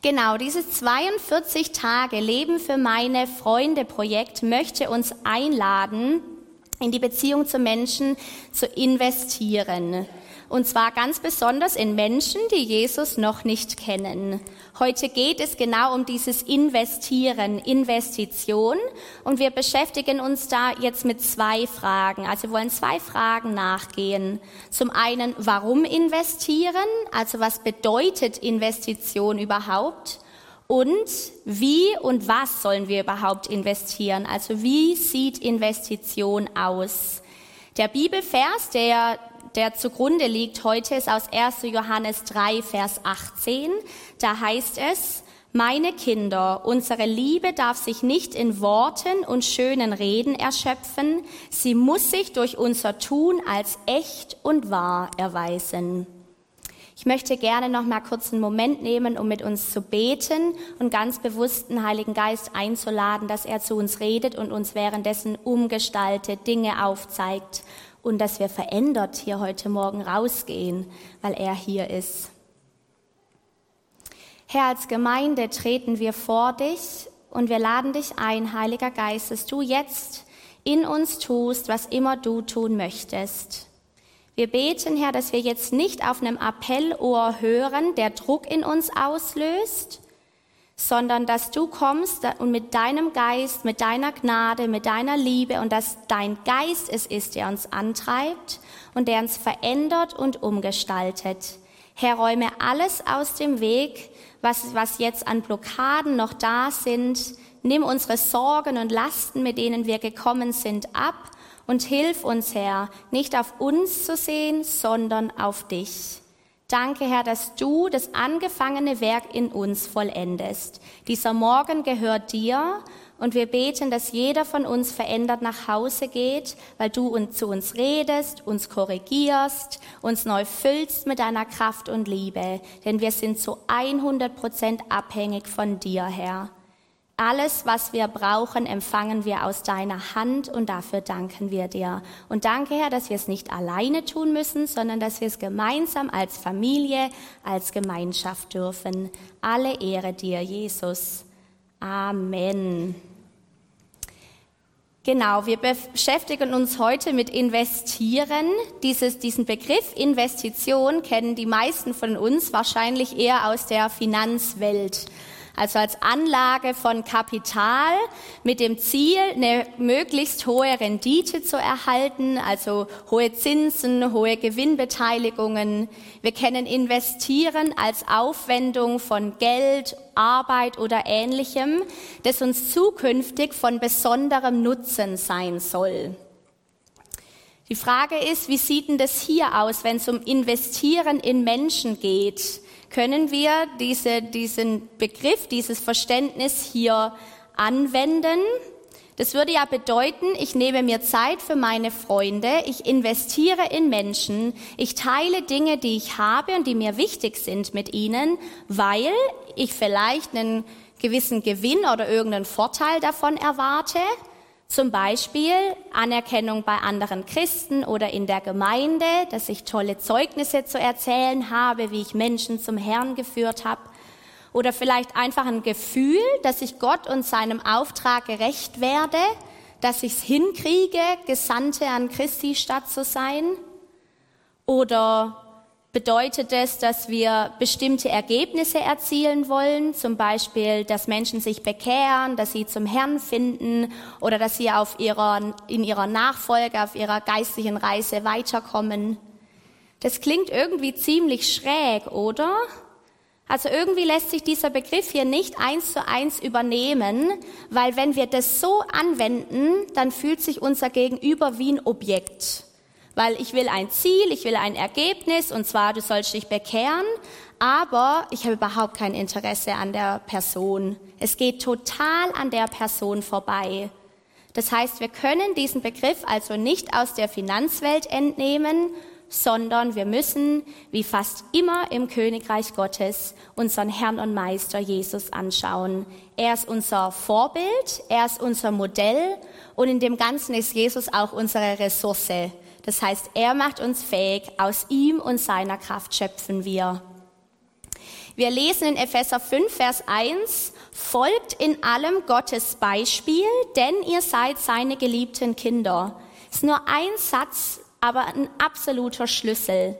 Genau, dieses 42 Tage Leben für meine Freunde Projekt möchte uns einladen, in die Beziehung zu Menschen zu investieren. Und zwar ganz besonders in Menschen, die Jesus noch nicht kennen. Heute geht es genau um dieses Investieren, Investition. Und wir beschäftigen uns da jetzt mit zwei Fragen. Also wir wollen zwei Fragen nachgehen. Zum einen, warum investieren? Also was bedeutet Investition überhaupt? Und wie und was sollen wir überhaupt investieren? Also wie sieht Investition aus? Der Bibelvers, der der zugrunde liegt heute, ist aus 1. Johannes 3, Vers 18. Da heißt es, meine Kinder, unsere Liebe darf sich nicht in Worten und schönen Reden erschöpfen, sie muss sich durch unser Tun als echt und wahr erweisen. Ich möchte gerne noch mal kurz einen Moment nehmen, um mit uns zu beten und ganz bewusst den Heiligen Geist einzuladen, dass er zu uns redet und uns währenddessen umgestaltet, Dinge aufzeigt und dass wir verändert hier heute Morgen rausgehen, weil er hier ist. Herr, als Gemeinde treten wir vor dich und wir laden dich ein, Heiliger Geist, dass du jetzt in uns tust, was immer du tun möchtest. Wir beten, Herr, dass wir jetzt nicht auf einem Appellohr hören, der Druck in uns auslöst, sondern dass du kommst und mit deinem Geist, mit deiner Gnade, mit deiner Liebe und dass dein Geist es ist, der uns antreibt und der uns verändert und umgestaltet. Herr, räume alles aus dem Weg, was, was jetzt an Blockaden noch da sind. Nimm unsere Sorgen und Lasten, mit denen wir gekommen sind, ab und hilf uns, Herr, nicht auf uns zu sehen, sondern auf dich. Danke, Herr, dass du das angefangene Werk in uns vollendest. Dieser Morgen gehört dir und wir beten, dass jeder von uns verändert nach Hause geht, weil du uns, zu uns redest, uns korrigierst, uns neu füllst mit deiner Kraft und Liebe. Denn wir sind zu 100 Prozent abhängig von dir, Herr. Alles, was wir brauchen, empfangen wir aus deiner Hand und dafür danken wir dir. Und danke, Herr, dass wir es nicht alleine tun müssen, sondern dass wir es gemeinsam als Familie, als Gemeinschaft dürfen. Alle Ehre dir, Jesus. Amen. Genau, wir beschäftigen uns heute mit Investieren. Dieses, diesen Begriff Investition kennen die meisten von uns wahrscheinlich eher aus der Finanzwelt also als Anlage von Kapital mit dem Ziel, eine möglichst hohe Rendite zu erhalten, also hohe Zinsen, hohe Gewinnbeteiligungen. Wir kennen Investieren als Aufwendung von Geld, Arbeit oder ähnlichem, das uns zukünftig von besonderem Nutzen sein soll. Die Frage ist, wie sieht denn das hier aus, wenn es um Investieren in Menschen geht? Können wir diese, diesen Begriff, dieses Verständnis hier anwenden. Das würde ja bedeuten, ich nehme mir Zeit für meine Freunde, ich investiere in Menschen, ich teile Dinge, die ich habe und die mir wichtig sind mit ihnen, weil ich vielleicht einen gewissen Gewinn oder irgendeinen Vorteil davon erwarte zum Beispiel Anerkennung bei anderen Christen oder in der Gemeinde, dass ich tolle Zeugnisse zu erzählen habe, wie ich Menschen zum Herrn geführt habe. Oder vielleicht einfach ein Gefühl, dass ich Gott und seinem Auftrag gerecht werde, dass ich es hinkriege, Gesandte an Christi Stadt zu sein. Oder bedeutet es, dass wir bestimmte Ergebnisse erzielen wollen, zum Beispiel, dass Menschen sich bekehren, dass sie zum Herrn finden oder dass sie auf ihrer, in ihrer Nachfolge, auf ihrer geistlichen Reise weiterkommen. Das klingt irgendwie ziemlich schräg, oder? Also irgendwie lässt sich dieser Begriff hier nicht eins zu eins übernehmen, weil wenn wir das so anwenden, dann fühlt sich unser Gegenüber wie ein Objekt weil ich will ein Ziel, ich will ein Ergebnis und zwar, du sollst dich bekehren, aber ich habe überhaupt kein Interesse an der Person. Es geht total an der Person vorbei. Das heißt, wir können diesen Begriff also nicht aus der Finanzwelt entnehmen, sondern wir müssen, wie fast immer im Königreich Gottes, unseren Herrn und Meister Jesus anschauen. Er ist unser Vorbild, er ist unser Modell und in dem Ganzen ist Jesus auch unsere Ressource. Das heißt, er macht uns fähig, aus ihm und seiner Kraft schöpfen wir. Wir lesen in Epheser 5, Vers 1, folgt in allem Gottes Beispiel, denn ihr seid seine geliebten Kinder. ist nur ein Satz, aber ein absoluter Schlüssel.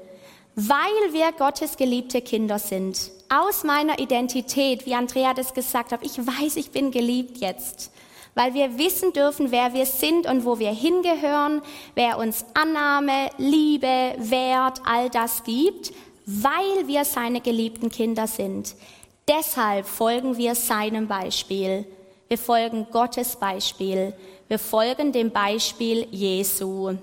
Weil wir Gottes geliebte Kinder sind, aus meiner Identität, wie Andrea das gesagt hat, ich weiß, ich bin geliebt jetzt weil wir wissen dürfen, wer wir sind und wo wir hingehören, wer uns Annahme, Liebe, Wert, all das gibt, weil wir seine geliebten Kinder sind. Deshalb folgen wir seinem Beispiel. Wir folgen Gottes Beispiel. Wir folgen dem Beispiel Jesu.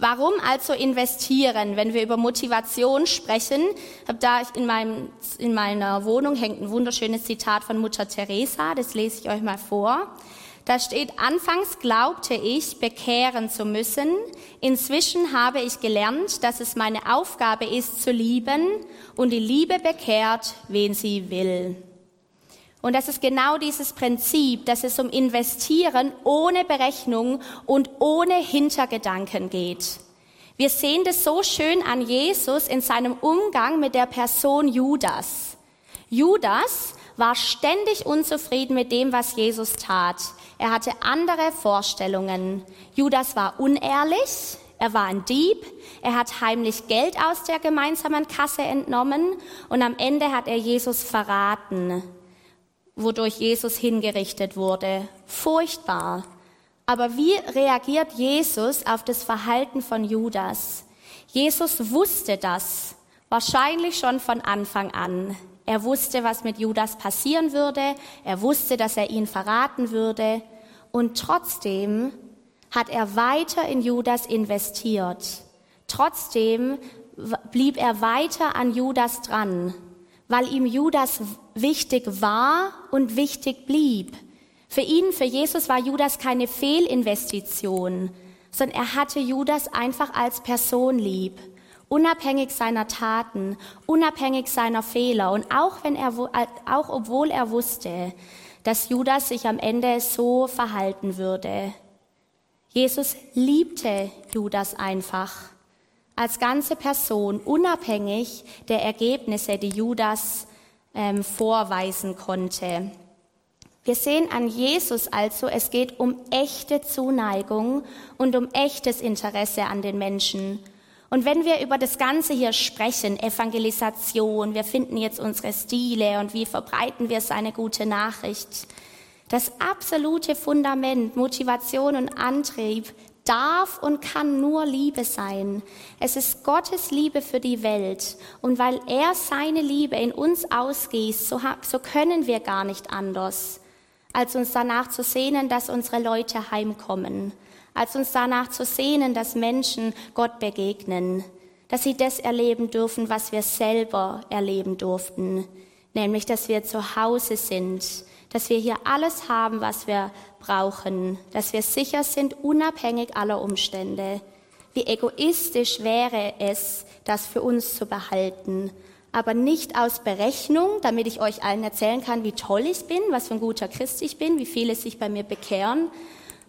Warum also investieren, wenn wir über Motivation sprechen? Hab da in, meinem, in meiner Wohnung hängt ein wunderschönes Zitat von Mutter Teresa, das lese ich euch mal vor. Da steht, anfangs glaubte ich, bekehren zu müssen. Inzwischen habe ich gelernt, dass es meine Aufgabe ist, zu lieben und die Liebe bekehrt, wen sie will. Und das ist genau dieses Prinzip, dass es um Investieren ohne Berechnung und ohne Hintergedanken geht. Wir sehen das so schön an Jesus in seinem Umgang mit der Person Judas. Judas war ständig unzufrieden mit dem, was Jesus tat. Er hatte andere Vorstellungen. Judas war unehrlich, er war ein Dieb, er hat heimlich Geld aus der gemeinsamen Kasse entnommen und am Ende hat er Jesus verraten wodurch Jesus hingerichtet wurde. Furchtbar. Aber wie reagiert Jesus auf das Verhalten von Judas? Jesus wusste das, wahrscheinlich schon von Anfang an. Er wusste, was mit Judas passieren würde. Er wusste, dass er ihn verraten würde. Und trotzdem hat er weiter in Judas investiert. Trotzdem blieb er weiter an Judas dran weil ihm Judas wichtig war und wichtig blieb. Für ihn, für Jesus war Judas keine Fehlinvestition, sondern er hatte Judas einfach als Person lieb, unabhängig seiner Taten, unabhängig seiner Fehler und auch wenn er, auch obwohl er wusste, dass Judas sich am Ende so verhalten würde. Jesus liebte Judas einfach als ganze Person, unabhängig der Ergebnisse, die Judas ähm, vorweisen konnte. Wir sehen an Jesus also, es geht um echte Zuneigung und um echtes Interesse an den Menschen. Und wenn wir über das Ganze hier sprechen, Evangelisation, wir finden jetzt unsere Stile und wie verbreiten wir seine gute Nachricht, das absolute Fundament, Motivation und Antrieb darf und kann nur Liebe sein. Es ist Gottes Liebe für die Welt. Und weil er seine Liebe in uns ausgießt, so, so können wir gar nicht anders, als uns danach zu sehnen, dass unsere Leute heimkommen, als uns danach zu sehnen, dass Menschen Gott begegnen, dass sie das erleben dürfen, was wir selber erleben durften, nämlich dass wir zu Hause sind, dass wir hier alles haben, was wir brauchen, dass wir sicher sind, unabhängig aller Umstände. Wie egoistisch wäre es, das für uns zu behalten, aber nicht aus Berechnung, damit ich euch allen erzählen kann, wie toll ich bin, was für ein guter Christ ich bin, wie viele sich bei mir bekehren,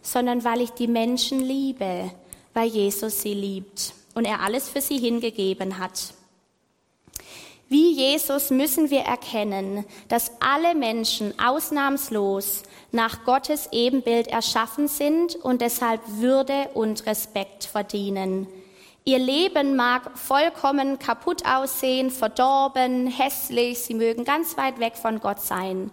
sondern weil ich die Menschen liebe, weil Jesus sie liebt und er alles für sie hingegeben hat. Wie Jesus müssen wir erkennen, dass alle Menschen ausnahmslos nach Gottes Ebenbild erschaffen sind und deshalb Würde und Respekt verdienen. Ihr Leben mag vollkommen kaputt aussehen, verdorben, hässlich, sie mögen ganz weit weg von Gott sein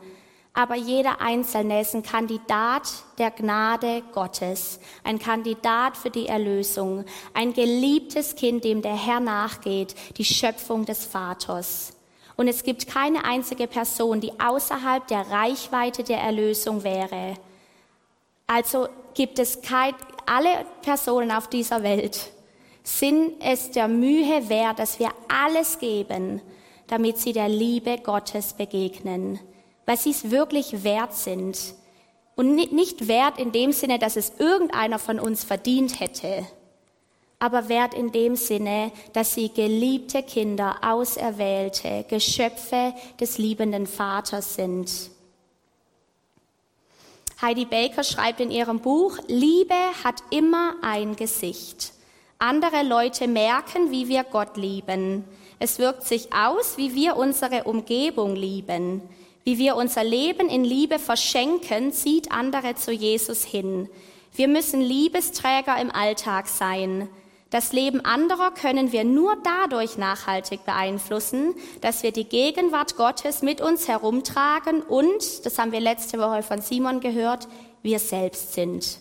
aber jeder Einzelne ist ein Kandidat der Gnade Gottes, ein Kandidat für die Erlösung, ein geliebtes Kind, dem der Herr nachgeht, die Schöpfung des Vaters. Und es gibt keine einzige Person, die außerhalb der Reichweite der Erlösung wäre. Also gibt es kein, alle Personen auf dieser Welt sind es der Mühe wert, dass wir alles geben, damit sie der Liebe Gottes begegnen weil sie es wirklich wert sind. Und nicht wert in dem Sinne, dass es irgendeiner von uns verdient hätte, aber wert in dem Sinne, dass sie geliebte Kinder, auserwählte Geschöpfe des liebenden Vaters sind. Heidi Baker schreibt in ihrem Buch, Liebe hat immer ein Gesicht. Andere Leute merken, wie wir Gott lieben. Es wirkt sich aus, wie wir unsere Umgebung lieben. Wie wir unser Leben in Liebe verschenken, zieht andere zu Jesus hin. Wir müssen Liebesträger im Alltag sein. Das Leben anderer können wir nur dadurch nachhaltig beeinflussen, dass wir die Gegenwart Gottes mit uns herumtragen und, das haben wir letzte Woche von Simon gehört, wir selbst sind.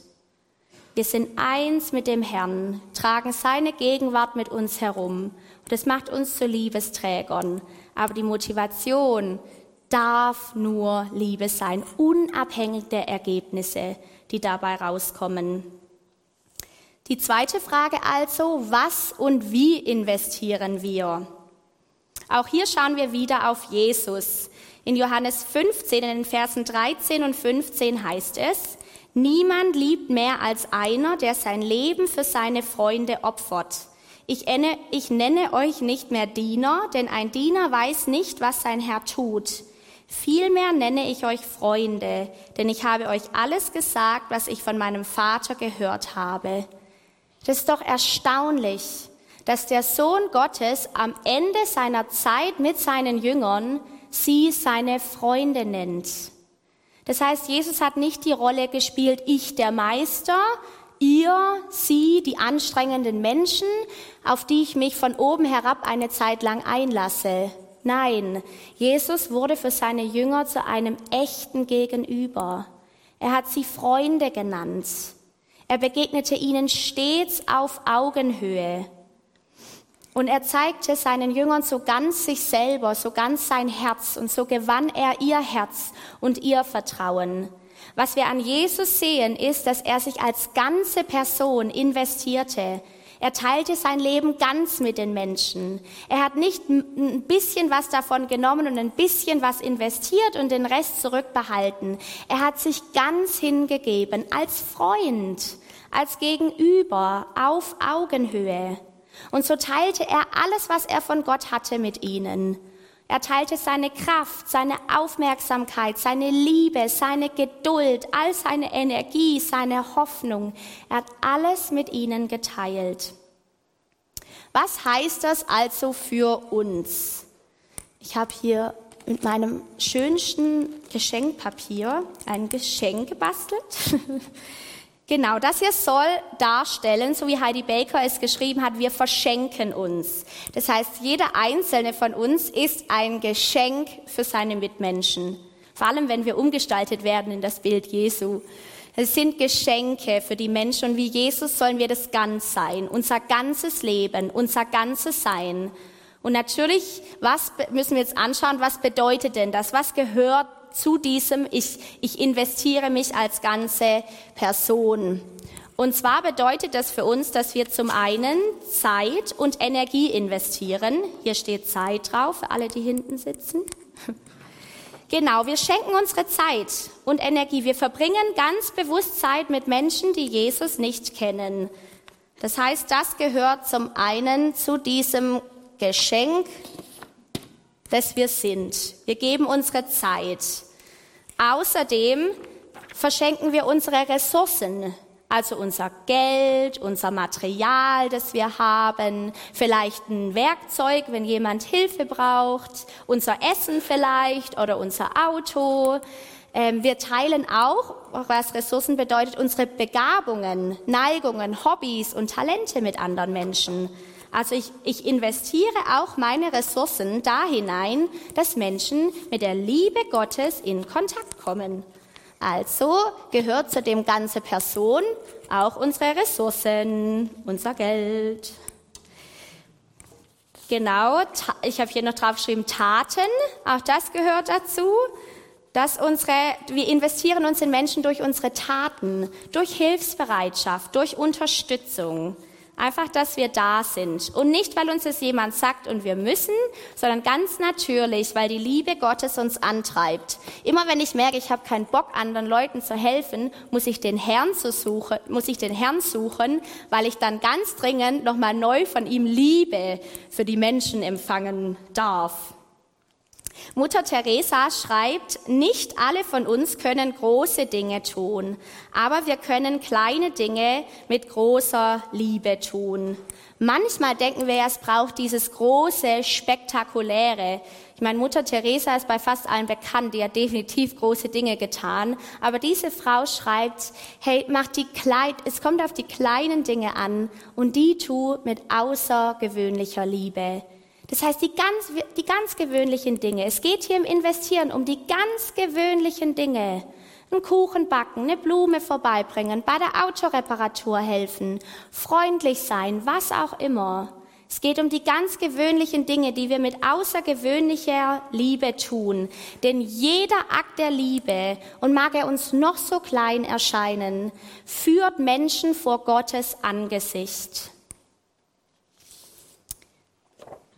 Wir sind eins mit dem Herrn, tragen seine Gegenwart mit uns herum. Das macht uns zu Liebesträgern. Aber die Motivation darf nur Liebe sein, unabhängig der Ergebnisse, die dabei rauskommen. Die zweite Frage also, was und wie investieren wir? Auch hier schauen wir wieder auf Jesus. In Johannes 15, in den Versen 13 und 15 heißt es, Niemand liebt mehr als einer, der sein Leben für seine Freunde opfert. Ich nenne, ich nenne euch nicht mehr Diener, denn ein Diener weiß nicht, was sein Herr tut. Vielmehr nenne ich euch Freunde, denn ich habe euch alles gesagt, was ich von meinem Vater gehört habe. Das ist doch erstaunlich, dass der Sohn Gottes am Ende seiner Zeit mit seinen Jüngern sie seine Freunde nennt. Das heißt, Jesus hat nicht die Rolle gespielt, ich der Meister, ihr, sie, die anstrengenden Menschen, auf die ich mich von oben herab eine Zeit lang einlasse. Nein, Jesus wurde für seine Jünger zu einem echten Gegenüber. Er hat sie Freunde genannt. Er begegnete ihnen stets auf Augenhöhe. Und er zeigte seinen Jüngern so ganz sich selber, so ganz sein Herz und so gewann er ihr Herz und ihr Vertrauen. Was wir an Jesus sehen, ist, dass er sich als ganze Person investierte. Er teilte sein Leben ganz mit den Menschen. Er hat nicht ein bisschen was davon genommen und ein bisschen was investiert und den Rest zurückbehalten. Er hat sich ganz hingegeben als Freund, als Gegenüber, auf Augenhöhe. Und so teilte er alles, was er von Gott hatte, mit ihnen. Er teilte seine Kraft, seine Aufmerksamkeit, seine Liebe, seine Geduld, all seine Energie, seine Hoffnung. Er hat alles mit ihnen geteilt. Was heißt das also für uns? Ich habe hier mit meinem schönsten Geschenkpapier ein Geschenk gebastelt. Genau, das hier soll darstellen, so wie Heidi Baker es geschrieben hat, wir verschenken uns. Das heißt, jeder einzelne von uns ist ein Geschenk für seine Mitmenschen. Vor allem, wenn wir umgestaltet werden in das Bild Jesu. Es sind Geschenke für die Menschen und wie Jesus sollen wir das ganz sein. Unser ganzes Leben, unser ganzes Sein. Und natürlich, was müssen wir jetzt anschauen, was bedeutet denn das? Was gehört zu diesem, ich, ich investiere mich als ganze Person. Und zwar bedeutet das für uns, dass wir zum einen Zeit und Energie investieren. Hier steht Zeit drauf, für alle, die hinten sitzen. Genau, wir schenken unsere Zeit und Energie. Wir verbringen ganz bewusst Zeit mit Menschen, die Jesus nicht kennen. Das heißt, das gehört zum einen zu diesem Geschenk, das wir sind. Wir geben unsere Zeit. Außerdem verschenken wir unsere Ressourcen, also unser Geld, unser Material, das wir haben, vielleicht ein Werkzeug, wenn jemand Hilfe braucht, unser Essen vielleicht oder unser Auto. Ähm, wir teilen auch, was Ressourcen bedeutet, unsere Begabungen, Neigungen, Hobbys und Talente mit anderen Menschen. Also ich, ich investiere auch meine Ressourcen da hinein, dass Menschen mit der Liebe Gottes in Kontakt kommen. Also gehört zu dem ganze Person auch unsere Ressourcen, unser Geld. Genau, ich habe hier noch draufgeschrieben Taten, auch das gehört dazu. Dass unsere, wir investieren uns in Menschen durch unsere Taten, durch Hilfsbereitschaft, durch Unterstützung. Einfach, dass wir da sind. Und nicht, weil uns das jemand sagt und wir müssen, sondern ganz natürlich, weil die Liebe Gottes uns antreibt. Immer wenn ich merke, ich habe keinen Bock, anderen Leuten zu helfen, muss ich den Herrn zu suchen, muss ich den Herrn suchen, weil ich dann ganz dringend nochmal neu von ihm Liebe für die Menschen empfangen darf. Mutter Teresa schreibt, nicht alle von uns können große Dinge tun, aber wir können kleine Dinge mit großer Liebe tun. Manchmal denken wir, es braucht dieses große, spektakuläre. Ich meine, Mutter Teresa ist bei fast allen bekannt, die hat definitiv große Dinge getan. Aber diese Frau schreibt, hey, mach die Kleid, es kommt auf die kleinen Dinge an und die tu mit außergewöhnlicher Liebe. Das heißt, die ganz, die ganz gewöhnlichen Dinge. Es geht hier im Investieren um die ganz gewöhnlichen Dinge. Einen Kuchen backen, eine Blume vorbeibringen, bei der Autoreparatur helfen, freundlich sein, was auch immer. Es geht um die ganz gewöhnlichen Dinge, die wir mit außergewöhnlicher Liebe tun. Denn jeder Akt der Liebe, und mag er uns noch so klein erscheinen, führt Menschen vor Gottes Angesicht.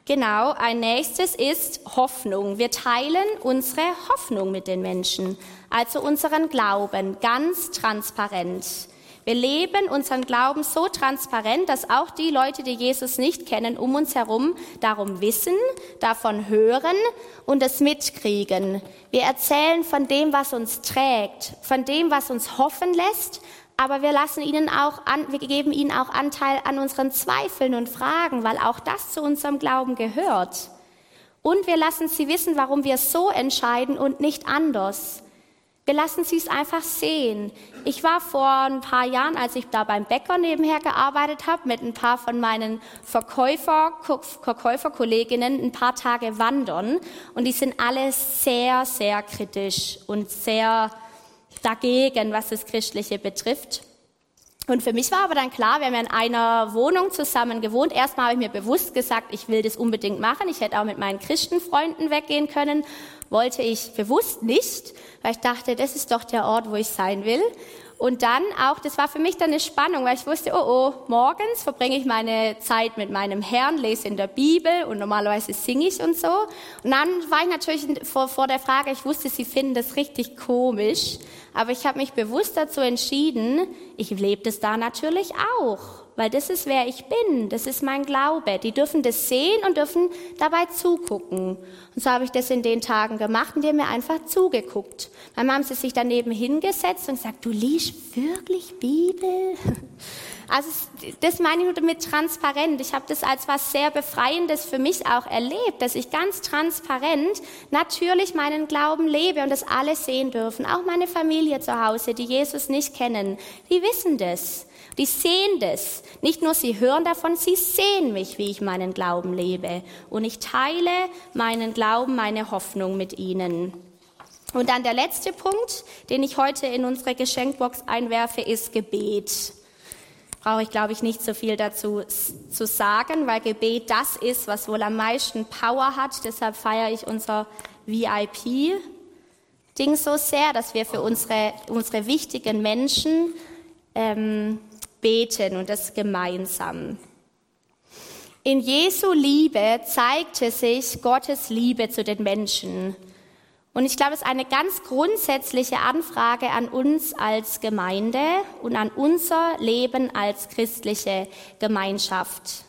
Genau, ein nächstes ist Hoffnung. Wir teilen unsere Hoffnung mit den Menschen, also unseren Glauben, ganz transparent. Wir leben unseren Glauben so transparent, dass auch die Leute, die Jesus nicht kennen, um uns herum darum wissen, davon hören und es mitkriegen. Wir erzählen von dem, was uns trägt, von dem, was uns hoffen lässt, aber wir lassen ihnen auch an, wir geben ihnen auch Anteil an unseren Zweifeln und Fragen, weil auch das zu unserem Glauben gehört. Und wir lassen sie wissen, warum wir so entscheiden und nicht anders. Wir lassen sie es einfach sehen. Ich war vor ein paar Jahren, als ich da beim Bäcker nebenher gearbeitet habe, mit ein paar von meinen Verkäufer, Verkäuferkolleginnen ein paar Tage wandern. Und die sind alle sehr, sehr kritisch und sehr dagegen, was das Christliche betrifft. Und für mich war aber dann klar, wir haben ja in einer Wohnung zusammen gewohnt. Erstmal habe ich mir bewusst gesagt, ich will das unbedingt machen. Ich hätte auch mit meinen Christenfreunden weggehen können. Wollte ich bewusst nicht, weil ich dachte, das ist doch der Ort, wo ich sein will. Und dann auch, das war für mich dann eine Spannung, weil ich wusste, oh oh, morgens verbringe ich meine Zeit mit meinem Herrn, lese in der Bibel und normalerweise singe ich und so. Und dann war ich natürlich vor, vor der Frage, ich wusste, sie finden das richtig komisch, aber ich habe mich bewusst dazu entschieden, ich lebe das da natürlich auch, weil das ist wer ich bin, das ist mein Glaube. Die dürfen das sehen und dürfen dabei zugucken. Und so habe ich das in den Tagen gemacht und die haben mir einfach zugeguckt. Dann haben sie sich daneben hingesetzt und gesagt, du liest wirklich Bibel? Also das meine ich nur mit transparent. Ich habe das als was sehr Befreiendes für mich auch erlebt, dass ich ganz transparent natürlich meinen Glauben lebe und das alle sehen dürfen. Auch meine Familie zu Hause, die Jesus nicht kennen, die wissen das. Die sehen das. Nicht nur sie hören davon, sie sehen mich, wie ich meinen Glauben lebe. Und ich teile meinen Glauben, meine Hoffnung mit ihnen. Und dann der letzte Punkt, den ich heute in unsere Geschenkbox einwerfe, ist Gebet brauche ich, glaube ich, nicht so viel dazu zu sagen, weil Gebet das ist, was wohl am meisten Power hat. Deshalb feiere ich unser VIP-Ding so sehr, dass wir für unsere, unsere wichtigen Menschen ähm, beten und das gemeinsam. In Jesu Liebe zeigte sich Gottes Liebe zu den Menschen. Und ich glaube, es ist eine ganz grundsätzliche Anfrage an uns als Gemeinde und an unser Leben als christliche Gemeinschaft.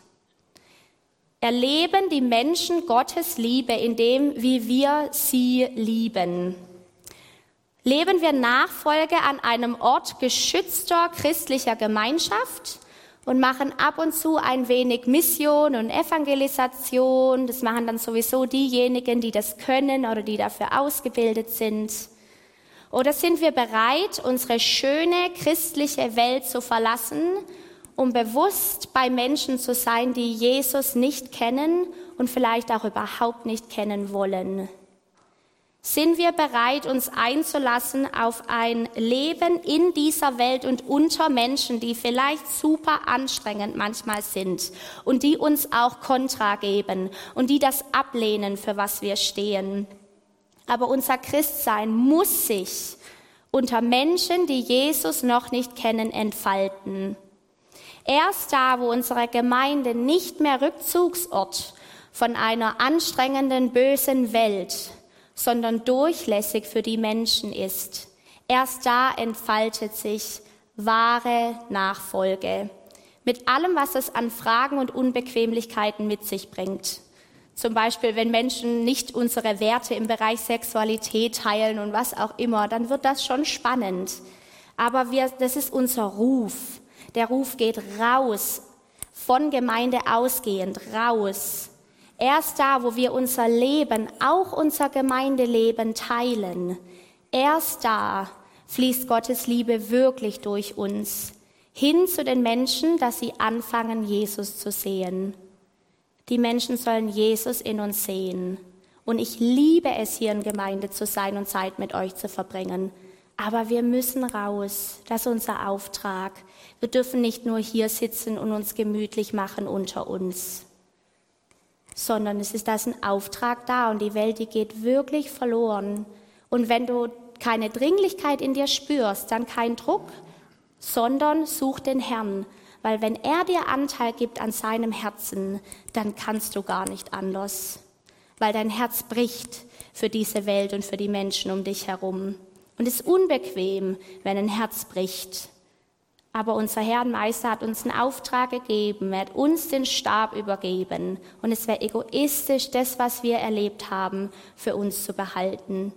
Erleben die Menschen Gottes Liebe in dem, wie wir sie lieben. Leben wir Nachfolge an einem Ort geschützter christlicher Gemeinschaft? und machen ab und zu ein wenig Mission und Evangelisation. Das machen dann sowieso diejenigen, die das können oder die dafür ausgebildet sind. Oder sind wir bereit, unsere schöne christliche Welt zu verlassen, um bewusst bei Menschen zu sein, die Jesus nicht kennen und vielleicht auch überhaupt nicht kennen wollen? Sind wir bereit, uns einzulassen auf ein Leben in dieser Welt und unter Menschen, die vielleicht super anstrengend manchmal sind und die uns auch Kontra geben und die das ablehnen, für was wir stehen? Aber unser Christsein muss sich unter Menschen, die Jesus noch nicht kennen, entfalten. Erst da, wo unsere Gemeinde nicht mehr Rückzugsort von einer anstrengenden, bösen Welt, sondern durchlässig für die Menschen ist. Erst da entfaltet sich wahre Nachfolge. Mit allem, was es an Fragen und Unbequemlichkeiten mit sich bringt. Zum Beispiel, wenn Menschen nicht unsere Werte im Bereich Sexualität teilen und was auch immer, dann wird das schon spannend. Aber wir, das ist unser Ruf. Der Ruf geht raus, von Gemeinde ausgehend, raus. Erst da, wo wir unser Leben, auch unser Gemeindeleben teilen, erst da fließt Gottes Liebe wirklich durch uns hin zu den Menschen, dass sie anfangen, Jesus zu sehen. Die Menschen sollen Jesus in uns sehen. Und ich liebe es, hier in Gemeinde zu sein und Zeit mit euch zu verbringen. Aber wir müssen raus. Das ist unser Auftrag. Wir dürfen nicht nur hier sitzen und uns gemütlich machen unter uns, sondern es ist das ein Auftrag da und die Welt, die geht wirklich verloren. Und wenn du keine Dringlichkeit in dir spürst, dann kein Druck, sondern such den Herrn weil wenn er dir Anteil gibt an seinem Herzen, dann kannst du gar nicht anders, weil dein Herz bricht für diese Welt und für die Menschen um dich herum. Und es ist unbequem, wenn ein Herz bricht. Aber unser Herr und Meister hat uns einen Auftrag gegeben, er hat uns den Stab übergeben. Und es wäre egoistisch, das, was wir erlebt haben, für uns zu behalten.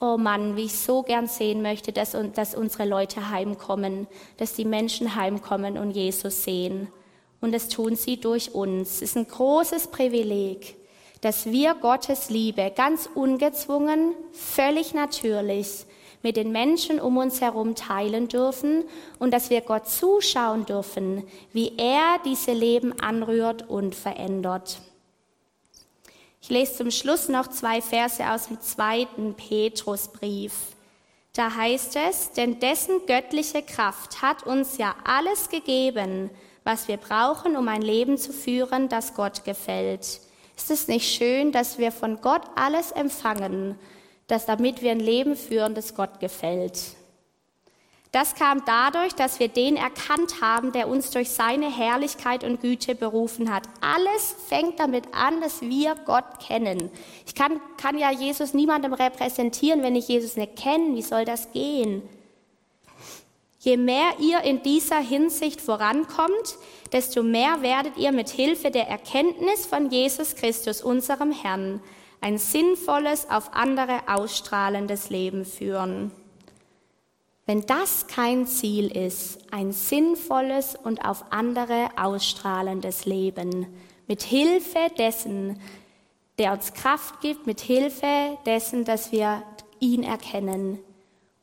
Oh Mann, wie ich so gern sehen möchte, dass, dass unsere Leute heimkommen, dass die Menschen heimkommen und Jesus sehen. Und das tun sie durch uns. Es ist ein großes Privileg, dass wir Gottes Liebe ganz ungezwungen, völlig natürlich mit den Menschen um uns herum teilen dürfen und dass wir Gott zuschauen dürfen, wie er diese Leben anrührt und verändert. Ich lese zum Schluss noch zwei Verse aus dem zweiten Petrusbrief. Da heißt es, denn dessen göttliche Kraft hat uns ja alles gegeben, was wir brauchen, um ein Leben zu führen, das Gott gefällt. Ist es nicht schön, dass wir von Gott alles empfangen, dass damit wir ein Leben führen, das Gott gefällt? Das kam dadurch, dass wir den erkannt haben, der uns durch seine Herrlichkeit und Güte berufen hat. Alles fängt damit an, dass wir Gott kennen. Ich kann, kann ja Jesus niemandem repräsentieren, wenn ich Jesus nicht kenne. Wie soll das gehen? Je mehr ihr in dieser Hinsicht vorankommt, desto mehr werdet ihr mit Hilfe der Erkenntnis von Jesus Christus, unserem Herrn, ein sinnvolles, auf andere ausstrahlendes Leben führen. Wenn das kein Ziel ist, ein sinnvolles und auf andere ausstrahlendes Leben, mit Hilfe dessen, der uns Kraft gibt, mit Hilfe dessen, dass wir ihn erkennen,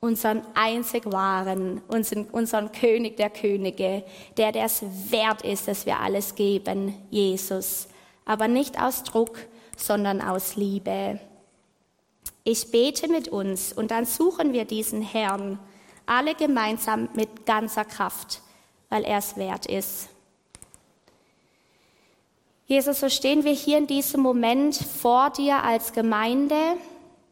unseren einzig wahren, unseren, unseren König der Könige, der es wert ist, dass wir alles geben, Jesus, aber nicht aus Druck, sondern aus Liebe. Ich bete mit uns und dann suchen wir diesen Herrn, alle gemeinsam mit ganzer Kraft, weil er es wert ist. Jesus, so stehen wir hier in diesem Moment vor dir als Gemeinde.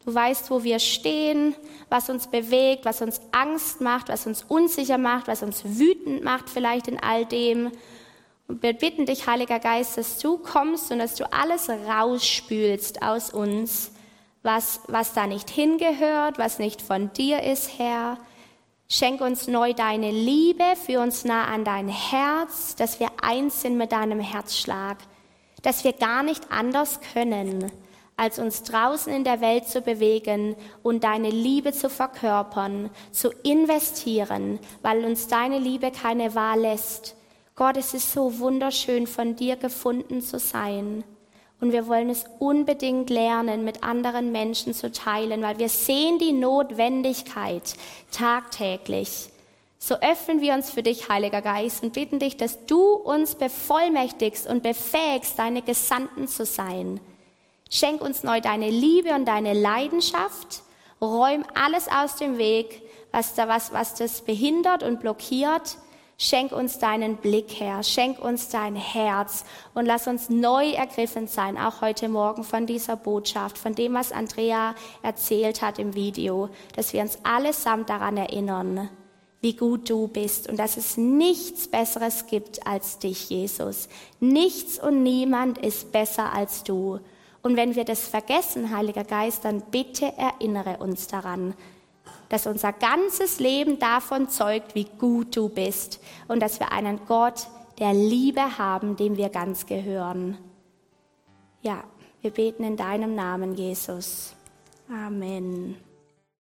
Du weißt, wo wir stehen, was uns bewegt, was uns Angst macht, was uns unsicher macht, was uns wütend macht vielleicht in all dem. Und wir bitten dich, Heiliger Geist, dass du kommst und dass du alles rausspülst aus uns, was, was da nicht hingehört, was nicht von dir ist, Herr. Schenk uns neu deine Liebe, führ uns nah an dein Herz, dass wir eins sind mit deinem Herzschlag, dass wir gar nicht anders können, als uns draußen in der Welt zu bewegen und deine Liebe zu verkörpern, zu investieren, weil uns deine Liebe keine Wahl lässt. Gott, es ist so wunderschön, von dir gefunden zu sein. Und wir wollen es unbedingt lernen, mit anderen Menschen zu teilen, weil wir sehen die Notwendigkeit tagtäglich. So öffnen wir uns für dich, Heiliger Geist, und bitten dich, dass du uns bevollmächtigst und befähigst, deine Gesandten zu sein. Schenk uns neu deine Liebe und deine Leidenschaft. Räum alles aus dem Weg, was, da, was, was das behindert und blockiert Schenk uns deinen Blick, Herr. Schenk uns dein Herz und lass uns neu ergriffen sein, auch heute Morgen von dieser Botschaft, von dem, was Andrea erzählt hat im Video, dass wir uns allesamt daran erinnern, wie gut du bist und dass es nichts Besseres gibt als dich, Jesus. Nichts und niemand ist besser als du. Und wenn wir das vergessen, Heiliger Geist, dann bitte erinnere uns daran, dass unser ganzes Leben davon zeugt, wie gut du bist und dass wir einen Gott der Liebe haben, dem wir ganz gehören. Ja, Wir beten in deinem Namen, Jesus. Amen.